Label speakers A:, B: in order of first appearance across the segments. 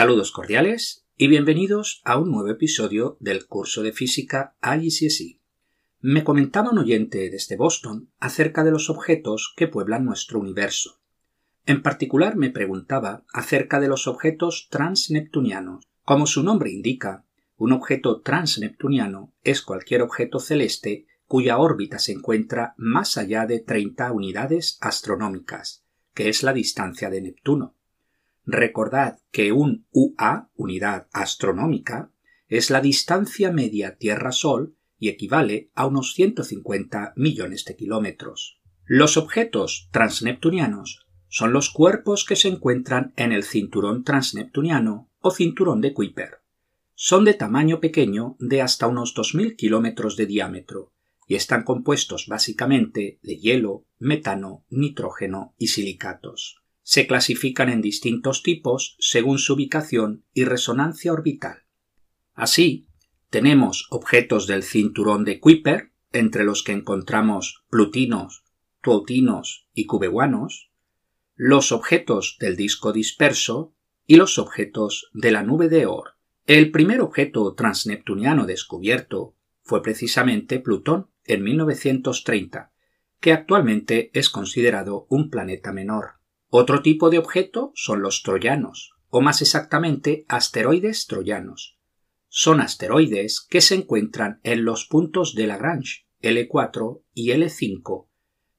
A: Saludos cordiales y bienvenidos a un nuevo episodio del curso de física IGCSE. Me comentaba un oyente desde Boston acerca de los objetos que pueblan nuestro universo. En particular me preguntaba acerca de los objetos transneptunianos. Como su nombre indica, un objeto transneptuniano es cualquier objeto celeste cuya órbita se encuentra más allá de 30 unidades astronómicas, que es la distancia de Neptuno. Recordad que un UA, unidad astronómica, es la distancia media Tierra-Sol y equivale a unos 150 millones de kilómetros. Los objetos transneptunianos son los cuerpos que se encuentran en el cinturón transneptuniano o cinturón de Kuiper. Son de tamaño pequeño de hasta unos 2.000 kilómetros de diámetro y están compuestos básicamente de hielo, metano, nitrógeno y silicatos se clasifican en distintos tipos según su ubicación y resonancia orbital. Así, tenemos objetos del cinturón de Kuiper, entre los que encontramos plutinos, tuotinos y cubehuanos, los objetos del disco disperso y los objetos de la nube de Oort. El primer objeto transneptuniano descubierto fue precisamente Plutón en 1930, que actualmente es considerado un planeta menor. Otro tipo de objeto son los troyanos, o más exactamente asteroides troyanos. Son asteroides que se encuentran en los puntos de Lagrange, L4 y L5,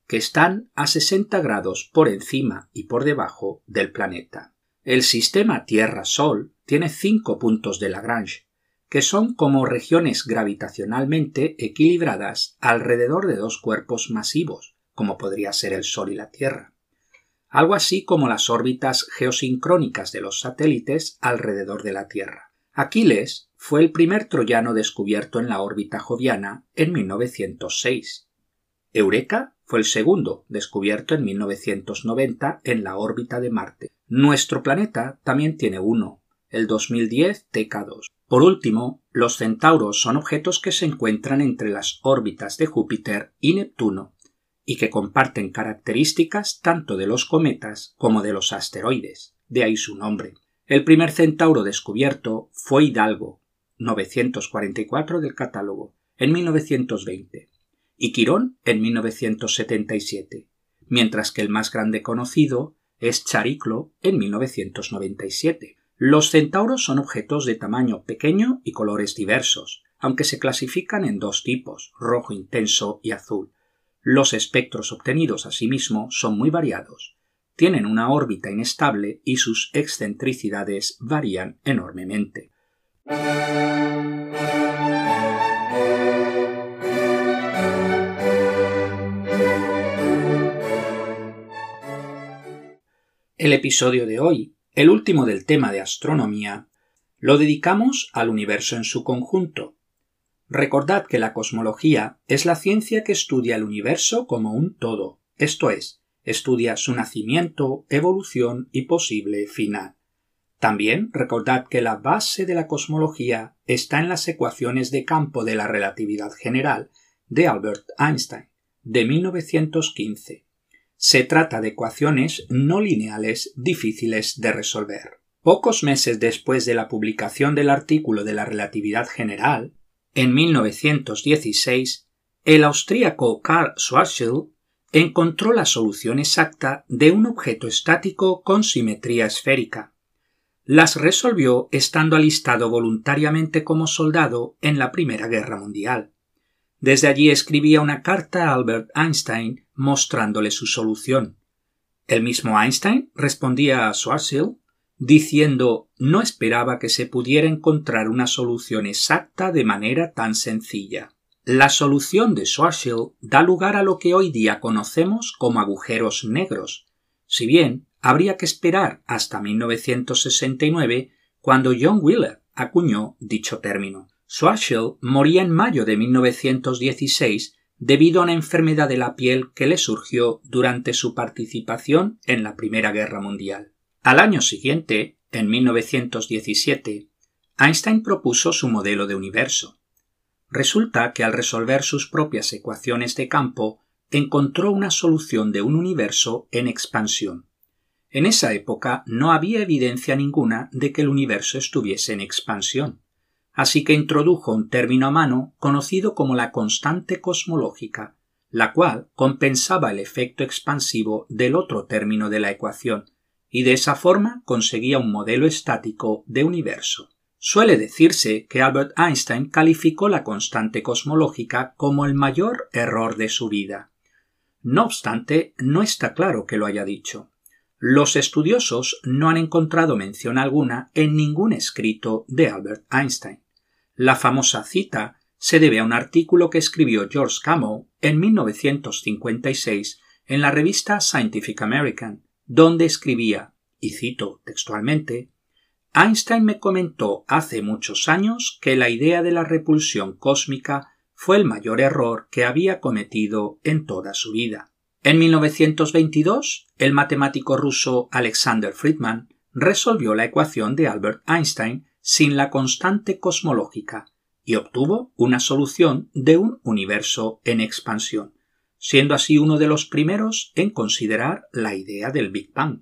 A: que están a 60 grados por encima y por debajo del planeta. El sistema Tierra-Sol tiene cinco puntos de Lagrange, que son como regiones gravitacionalmente equilibradas alrededor de dos cuerpos masivos, como podría ser el Sol y la Tierra algo así como las órbitas geosincrónicas de los satélites alrededor de la Tierra. Aquiles fue el primer troyano descubierto en la órbita joviana en 1906. Eureka fue el segundo, descubierto en 1990 en la órbita de Marte. Nuestro planeta también tiene uno, el 2010 TK2. Por último, los centauros son objetos que se encuentran entre las órbitas de Júpiter y Neptuno y que comparten características tanto de los cometas como de los asteroides, de ahí su nombre. El primer centauro descubierto fue Hidalgo, 944 del catálogo, en 1920, y Quirón en 1977, mientras que el más grande conocido es Chariclo en 1997. Los centauros son objetos de tamaño pequeño y colores diversos, aunque se clasifican en dos tipos, rojo intenso y azul, los espectros obtenidos asimismo son muy variados, tienen una órbita inestable y sus excentricidades varían enormemente. El episodio de hoy, el último del tema de astronomía, lo dedicamos al universo en su conjunto, Recordad que la cosmología es la ciencia que estudia el universo como un todo, esto es, estudia su nacimiento, evolución y posible final. También recordad que la base de la cosmología está en las ecuaciones de campo de la relatividad general de Albert Einstein, de 1915. Se trata de ecuaciones no lineales difíciles de resolver. Pocos meses después de la publicación del artículo de la relatividad general, en 1916, el austríaco Karl Schwarzschild encontró la solución exacta de un objeto estático con simetría esférica. Las resolvió estando alistado voluntariamente como soldado en la Primera Guerra Mundial. Desde allí escribía una carta a Albert Einstein mostrándole su solución. El mismo Einstein respondía a Schwarzschild diciendo no esperaba que se pudiera encontrar una solución exacta de manera tan sencilla. La solución de Schwarzschild da lugar a lo que hoy día conocemos como agujeros negros, si bien habría que esperar hasta 1969 cuando John Wheeler acuñó dicho término. Schwarzschild moría en mayo de 1916 debido a una enfermedad de la piel que le surgió durante su participación en la Primera Guerra Mundial. Al año siguiente, en 1917, Einstein propuso su modelo de universo. Resulta que al resolver sus propias ecuaciones de campo, encontró una solución de un universo en expansión. En esa época no había evidencia ninguna de que el universo estuviese en expansión, así que introdujo un término a mano conocido como la constante cosmológica, la cual compensaba el efecto expansivo del otro término de la ecuación, y de esa forma conseguía un modelo estático de universo. Suele decirse que Albert Einstein calificó la constante cosmológica como el mayor error de su vida. No obstante, no está claro que lo haya dicho. Los estudiosos no han encontrado mención alguna en ningún escrito de Albert Einstein. La famosa cita se debe a un artículo que escribió George Gamow en 1956 en la revista Scientific American, donde escribía, y cito textualmente, Einstein me comentó hace muchos años que la idea de la repulsión cósmica fue el mayor error que había cometido en toda su vida. En 1922, el matemático ruso Alexander Friedman resolvió la ecuación de Albert Einstein sin la constante cosmológica y obtuvo una solución de un universo en expansión, siendo así uno de los primeros en considerar la idea del Big Bang.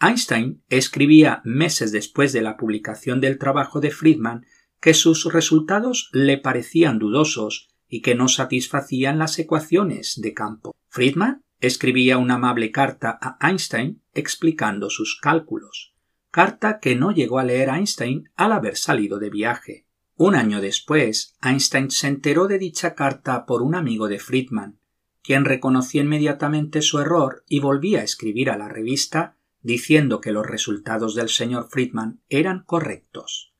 A: Einstein escribía meses después de la publicación del trabajo de Friedman que sus resultados le parecían dudosos y que no satisfacían las ecuaciones de campo. Friedman escribía una amable carta a Einstein explicando sus cálculos, carta que no llegó a leer Einstein al haber salido de viaje. Un año después, Einstein se enteró de dicha carta por un amigo de Friedman, quien reconoció inmediatamente su error y volvía a escribir a la revista diciendo que los resultados del señor Friedman eran correctos.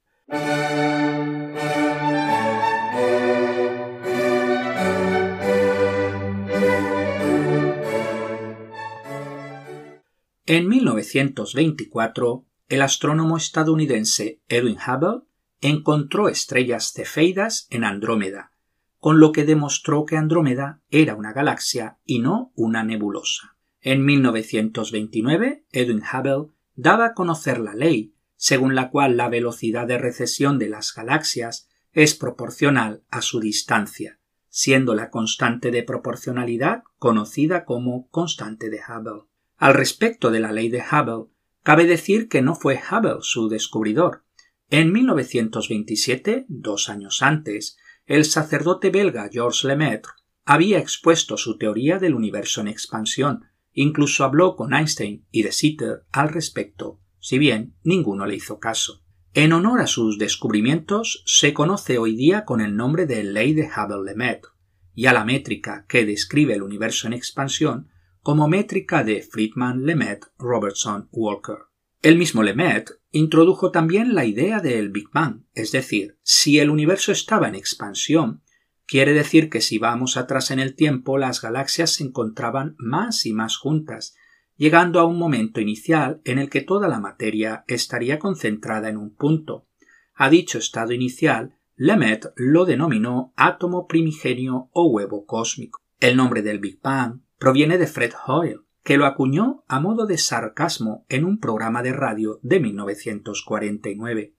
A: En 1924, el astrónomo estadounidense Edwin Hubble encontró estrellas cefeidas en Andrómeda, con lo que demostró que Andrómeda era una galaxia y no una nebulosa. En 1929, Edwin Hubble daba a conocer la ley según la cual la velocidad de recesión de las galaxias es proporcional a su distancia, siendo la constante de proporcionalidad conocida como constante de Hubble. Al respecto de la ley de Hubble, cabe decir que no fue Hubble su descubridor. En 1927, dos años antes, el sacerdote belga Georges Lemaitre había expuesto su teoría del universo en expansión, Incluso habló con Einstein y de Sitter al respecto, si bien ninguno le hizo caso. En honor a sus descubrimientos se conoce hoy día con el nombre de Ley de Hubble-Lemaitre y a la métrica que describe el universo en expansión como métrica de Friedman-Lemaitre-Robertson-Walker. El mismo Lemaitre introdujo también la idea del Big Bang, es decir, si el universo estaba en expansión, Quiere decir que si vamos atrás en el tiempo, las galaxias se encontraban más y más juntas, llegando a un momento inicial en el que toda la materia estaría concentrada en un punto. A dicho estado inicial, Lemaitre lo denominó átomo primigenio o huevo cósmico. El nombre del Big Bang proviene de Fred Hoyle, que lo acuñó a modo de sarcasmo en un programa de radio de 1949.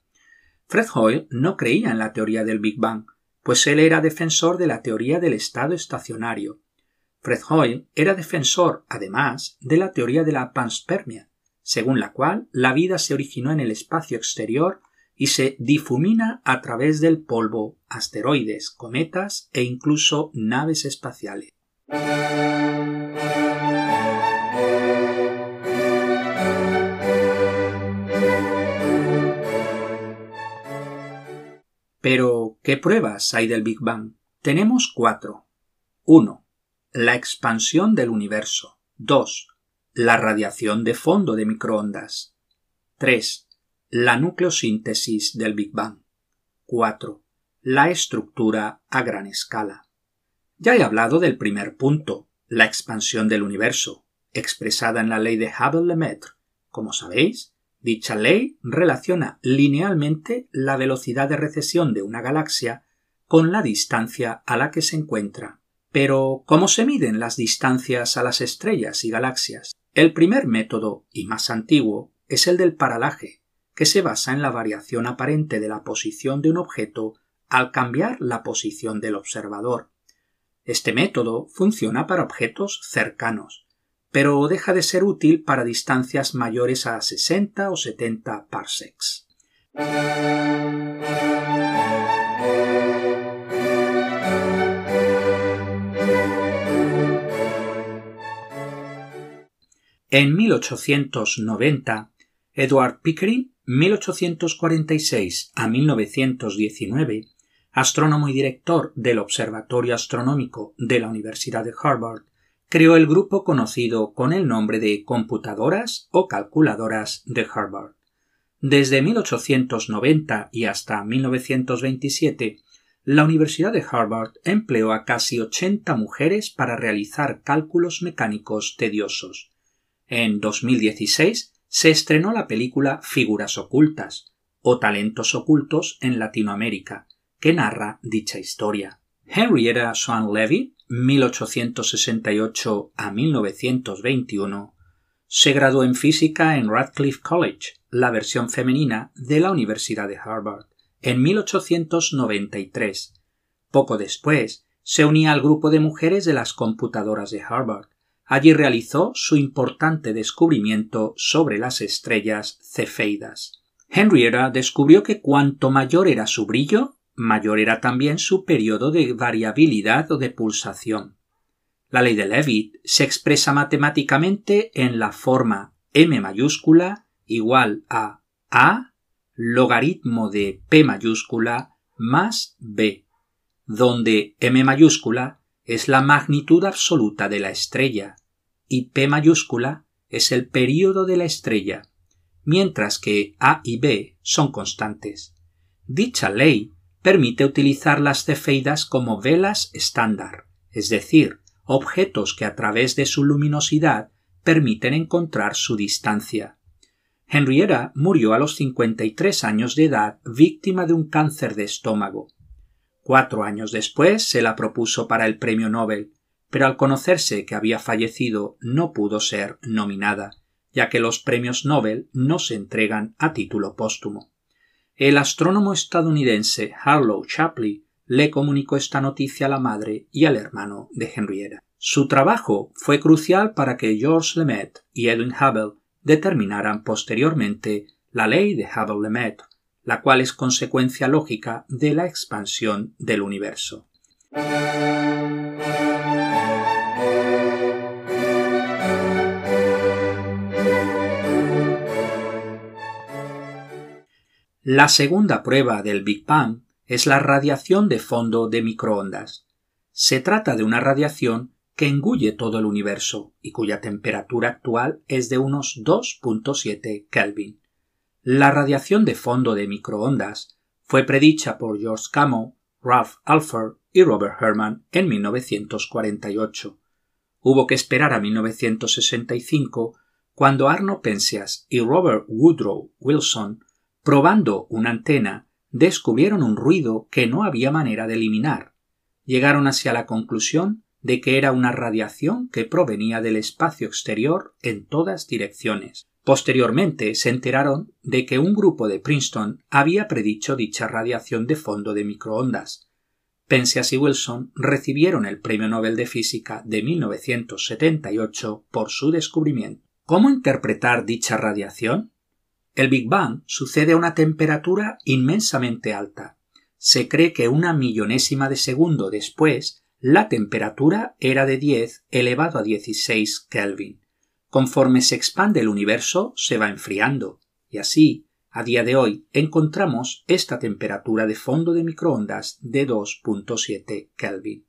A: Fred Hoyle no creía en la teoría del Big Bang, pues él era defensor de la teoría del estado estacionario. Fred Hoyle era defensor, además, de la teoría de la panspermia, según la cual la vida se originó en el espacio exterior y se difumina a través del polvo, asteroides, cometas e incluso naves espaciales. Pero, ¿qué pruebas hay del Big Bang? Tenemos cuatro. 1. La expansión del universo. 2. La radiación de fondo de microondas. 3. La nucleosíntesis del Big Bang. 4. La estructura a gran escala. Ya he hablado del primer punto, la expansión del universo, expresada en la ley de Hubble-Lemaitre. Como sabéis, Dicha ley relaciona linealmente la velocidad de recesión de una galaxia con la distancia a la que se encuentra. Pero, ¿cómo se miden las distancias a las estrellas y galaxias? El primer método, y más antiguo, es el del paralaje, que se basa en la variación aparente de la posición de un objeto al cambiar la posición del observador. Este método funciona para objetos cercanos, pero deja de ser útil para distancias mayores a 60 o 70 parsecs. En 1890, Edward Pickering, 1846 a 1919, astrónomo y director del Observatorio Astronómico de la Universidad de Harvard, creó el grupo conocido con el nombre de computadoras o calculadoras de Harvard. Desde 1890 y hasta 1927, la Universidad de Harvard empleó a casi 80 mujeres para realizar cálculos mecánicos tediosos. En 2016 se estrenó la película Figuras ocultas o Talentos ocultos en Latinoamérica, que narra dicha historia. Henrietta Swan Levy, 1868 a 1921, se graduó en física en Radcliffe College, la versión femenina de la Universidad de Harvard, en 1893. Poco después, se unía al grupo de mujeres de las computadoras de Harvard. Allí realizó su importante descubrimiento sobre las estrellas cefeidas. Henrietta descubrió que cuanto mayor era su brillo, mayor era también su periodo de variabilidad o de pulsación. La ley de Leavitt se expresa matemáticamente en la forma m mayúscula igual a a logaritmo de p mayúscula más b, donde m mayúscula es la magnitud absoluta de la estrella y p mayúscula es el período de la estrella, mientras que a y b son constantes. Dicha ley permite utilizar las cefeidas como velas estándar, es decir, objetos que a través de su luminosidad permiten encontrar su distancia. Henrietta murió a los 53 años de edad víctima de un cáncer de estómago. Cuatro años después se la propuso para el premio Nobel, pero al conocerse que había fallecido no pudo ser nominada, ya que los premios Nobel no se entregan a título póstumo. El astrónomo estadounidense Harlow Shapley le comunicó esta noticia a la madre y al hermano de Henrietta. Su trabajo fue crucial para que Georges Lemaitre y Edwin Hubble determinaran posteriormente la ley de Hubble-Lemaitre, la cual es consecuencia lógica de la expansión del universo. La segunda prueba del Big Bang es la radiación de fondo de microondas. Se trata de una radiación que engulle todo el universo y cuya temperatura actual es de unos 2.7 Kelvin. La radiación de fondo de microondas fue predicha por George Gamow, Ralph Alford y Robert Herman en 1948. Hubo que esperar a 1965 cuando Arno Penzias y Robert Woodrow Wilson Probando una antena, descubrieron un ruido que no había manera de eliminar. Llegaron hacia la conclusión de que era una radiación que provenía del espacio exterior en todas direcciones. Posteriormente se enteraron de que un grupo de Princeton había predicho dicha radiación de fondo de microondas. Penzias y Wilson recibieron el Premio Nobel de Física de 1978 por su descubrimiento. ¿Cómo interpretar dicha radiación? El Big Bang sucede a una temperatura inmensamente alta. Se cree que una millonésima de segundo después la temperatura era de 10 elevado a 16 Kelvin. Conforme se expande el universo, se va enfriando, y así, a día de hoy, encontramos esta temperatura de fondo de microondas de 2.7 Kelvin.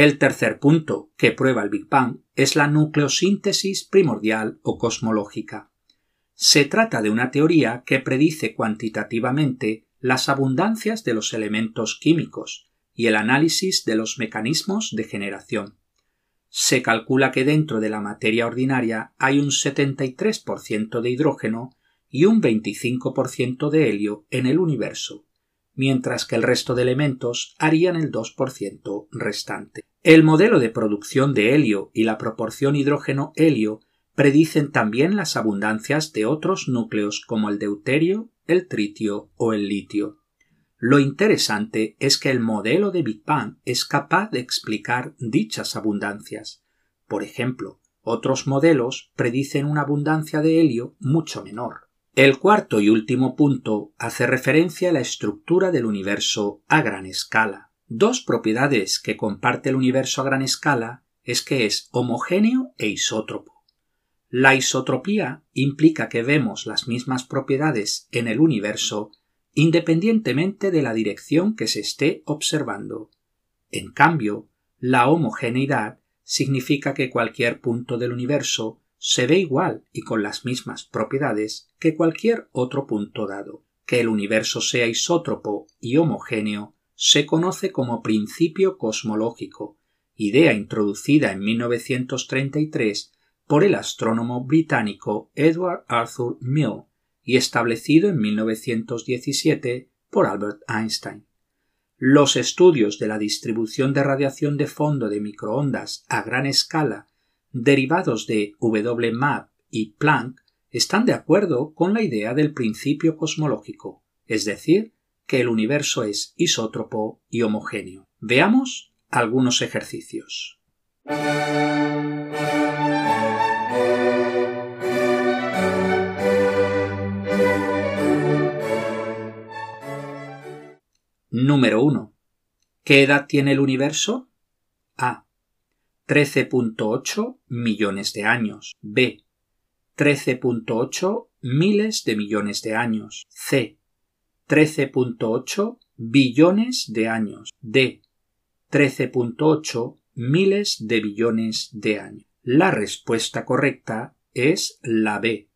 A: El tercer punto que prueba el Big Bang es la nucleosíntesis primordial o cosmológica. Se trata de una teoría que predice cuantitativamente las abundancias de los elementos químicos y el análisis de los mecanismos de generación. Se calcula que dentro de la materia ordinaria hay un 73% de hidrógeno y un 25% de helio en el universo, mientras que el resto de elementos harían el 2% restante. El modelo de producción de helio y la proporción hidrógeno-helio predicen también las abundancias de otros núcleos como el deuterio, el tritio o el litio. Lo interesante es que el modelo de Big Bang es capaz de explicar dichas abundancias. Por ejemplo, otros modelos predicen una abundancia de helio mucho menor. El cuarto y último punto hace referencia a la estructura del universo a gran escala. Dos propiedades que comparte el universo a gran escala es que es homogéneo e isótropo. La isotropía implica que vemos las mismas propiedades en el universo independientemente de la dirección que se esté observando. En cambio, la homogeneidad significa que cualquier punto del universo se ve igual y con las mismas propiedades que cualquier otro punto dado. Que el universo sea isótropo y homogéneo se conoce como principio cosmológico, idea introducida en 1933 por el astrónomo británico Edward Arthur Mill y establecido en 1917 por Albert Einstein. Los estudios de la distribución de radiación de fondo de microondas a gran escala derivados de WMAP y Planck están de acuerdo con la idea del principio cosmológico, es decir, que el universo es isótropo y homogéneo. Veamos algunos ejercicios. Número 1. ¿Qué edad tiene el universo? A. 13.8 millones de años. B. 13.8 miles de millones de años. C. 13.8 billones de años. D. 13.8 miles de billones de años. La respuesta correcta es la B.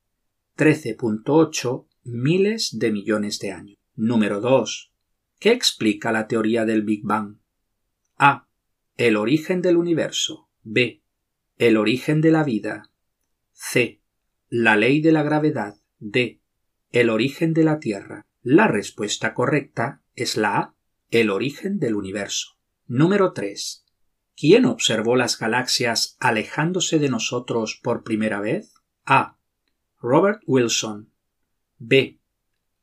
A: 13.8 miles de millones de años. Número 2. ¿Qué explica la teoría del Big Bang? A. El origen del universo. B. El origen de la vida. C. La ley de la gravedad. D. El origen de la Tierra. La respuesta correcta es la A. El origen del universo. Número 3. ¿Quién observó las galaxias alejándose de nosotros por primera vez? A. Robert Wilson. B.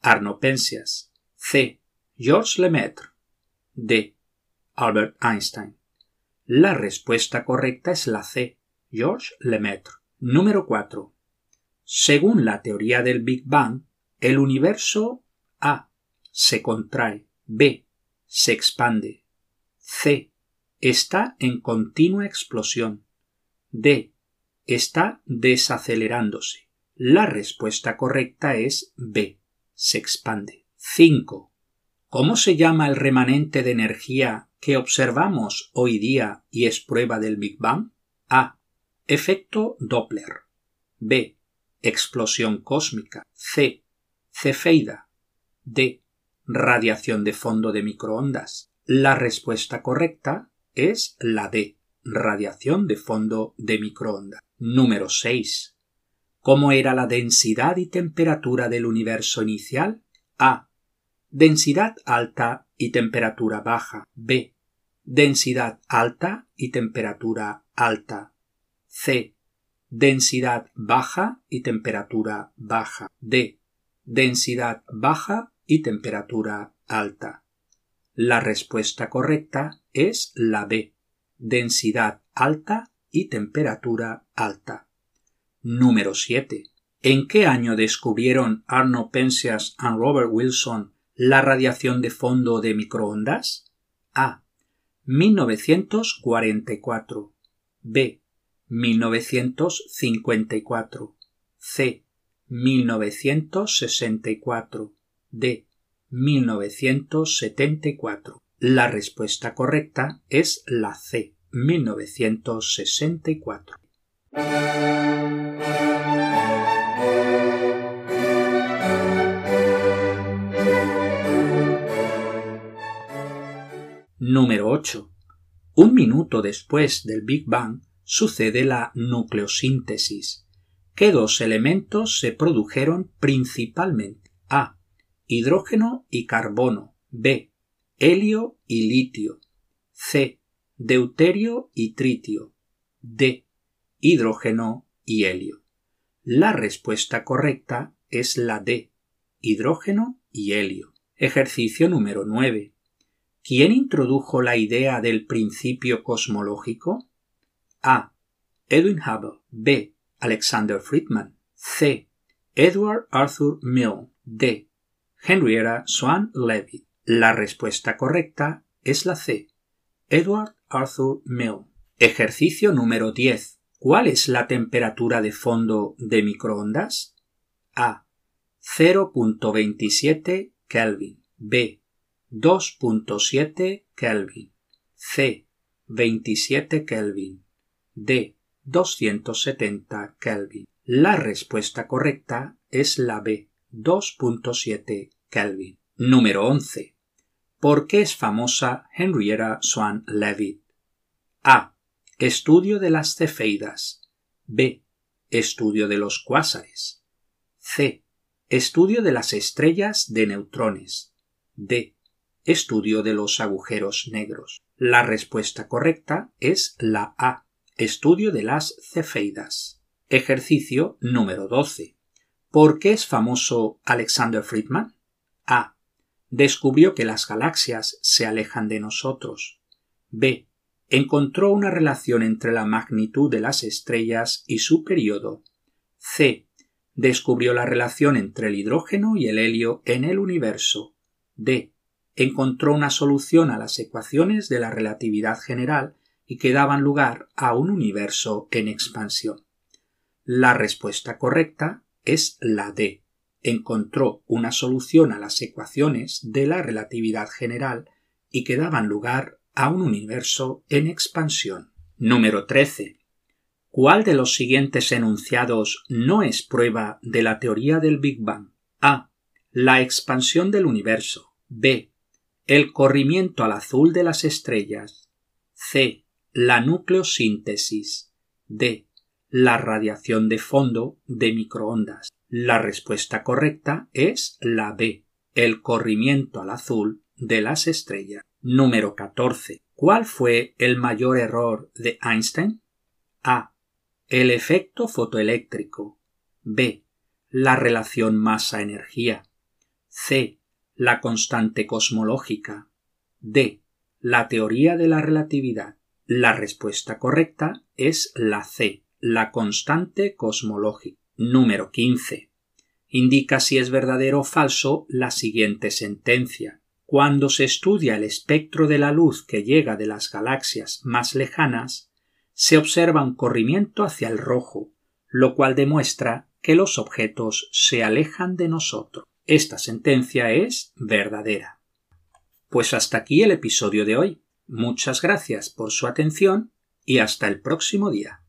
A: Arno Penzias. C. Georges Lemaitre. D. Albert Einstein. La respuesta correcta es la C. Georges Lemaitre. Número 4. Según la teoría del Big Bang, el universo A. se contrae, B. se expande, C. está en continua explosión, D. está desacelerándose. La respuesta correcta es B. se expande. 5. ¿Cómo se llama el remanente de energía que observamos hoy día y es prueba del Big Bang? A. Efecto Doppler. B. Explosión cósmica. C. Cefeida. D. Radiación de fondo de microondas. La respuesta correcta es la D. Radiación de fondo de microondas. Número 6. ¿Cómo era la densidad y temperatura del universo inicial? A densidad alta y temperatura baja. B. Densidad alta y temperatura alta. C. Densidad baja y temperatura baja. D. Densidad baja y temperatura alta. La respuesta correcta es la B. Densidad alta y temperatura alta. Número 7. ¿En qué año descubrieron Arno Penzias y Robert Wilson la radiación de fondo de microondas? A. 1944. B. 1954. C. 1964. D. 1974. La respuesta correcta es la C. 1964. Número 8. Un minuto después del Big Bang sucede la nucleosíntesis. ¿Qué dos elementos se produjeron principalmente? A. Hidrógeno y carbono. B. Helio y litio. C. Deuterio y tritio. D. Hidrógeno y helio. La respuesta correcta es la D, hidrógeno y helio. Ejercicio número 9. ¿Quién introdujo la idea del principio cosmológico? A. Edwin Hubble. B. Alexander Friedman. C. Edward Arthur Mill. D. Henrietta Swan Leavitt. La respuesta correcta es la C. Edward Arthur Mill. Ejercicio número 10. ¿Cuál es la temperatura de fondo de microondas? A. 0.27 Kelvin. B. 2.7 Kelvin. C. 27 Kelvin. D. 270 Kelvin. La respuesta correcta es la B. 2.7 Kelvin. Número 11. ¿Por qué es famosa Henrietta Swan Leavitt? A. Estudio de las cefeidas. B. Estudio de los cuásares. C. Estudio de las estrellas de neutrones. D. Estudio de los agujeros negros. La respuesta correcta es la A. Estudio de las cefeidas. Ejercicio número 12. ¿Por qué es famoso Alexander Friedman? A. Descubrió que las galaxias se alejan de nosotros. B. Encontró una relación entre la magnitud de las estrellas y su periodo. C. Descubrió la relación entre el hidrógeno y el helio en el universo. D. Encontró una solución a las ecuaciones de la relatividad general y que daban lugar a un universo en expansión. La respuesta correcta es la D. Encontró una solución a las ecuaciones de la relatividad general y que daban lugar a un universo en expansión. Número 13. ¿Cuál de los siguientes enunciados no es prueba de la teoría del Big Bang? A. La expansión del universo. B. El corrimiento al azul de las estrellas. C. La nucleosíntesis. D la radiación de fondo de microondas. La respuesta correcta es la B, el corrimiento al azul de las estrellas. Número 14. ¿Cuál fue el mayor error de Einstein? A. El efecto fotoeléctrico. B. La relación masa-energía. C. La constante cosmológica. D. La teoría de la relatividad. La respuesta correcta es la C, la constante cosmológica. Número 15. Indica si es verdadero o falso la siguiente sentencia. Cuando se estudia el espectro de la luz que llega de las galaxias más lejanas, se observa un corrimiento hacia el rojo, lo cual demuestra que los objetos se alejan de nosotros. Esta sentencia es verdadera. Pues hasta aquí el episodio de hoy. Muchas gracias por su atención y hasta el próximo día.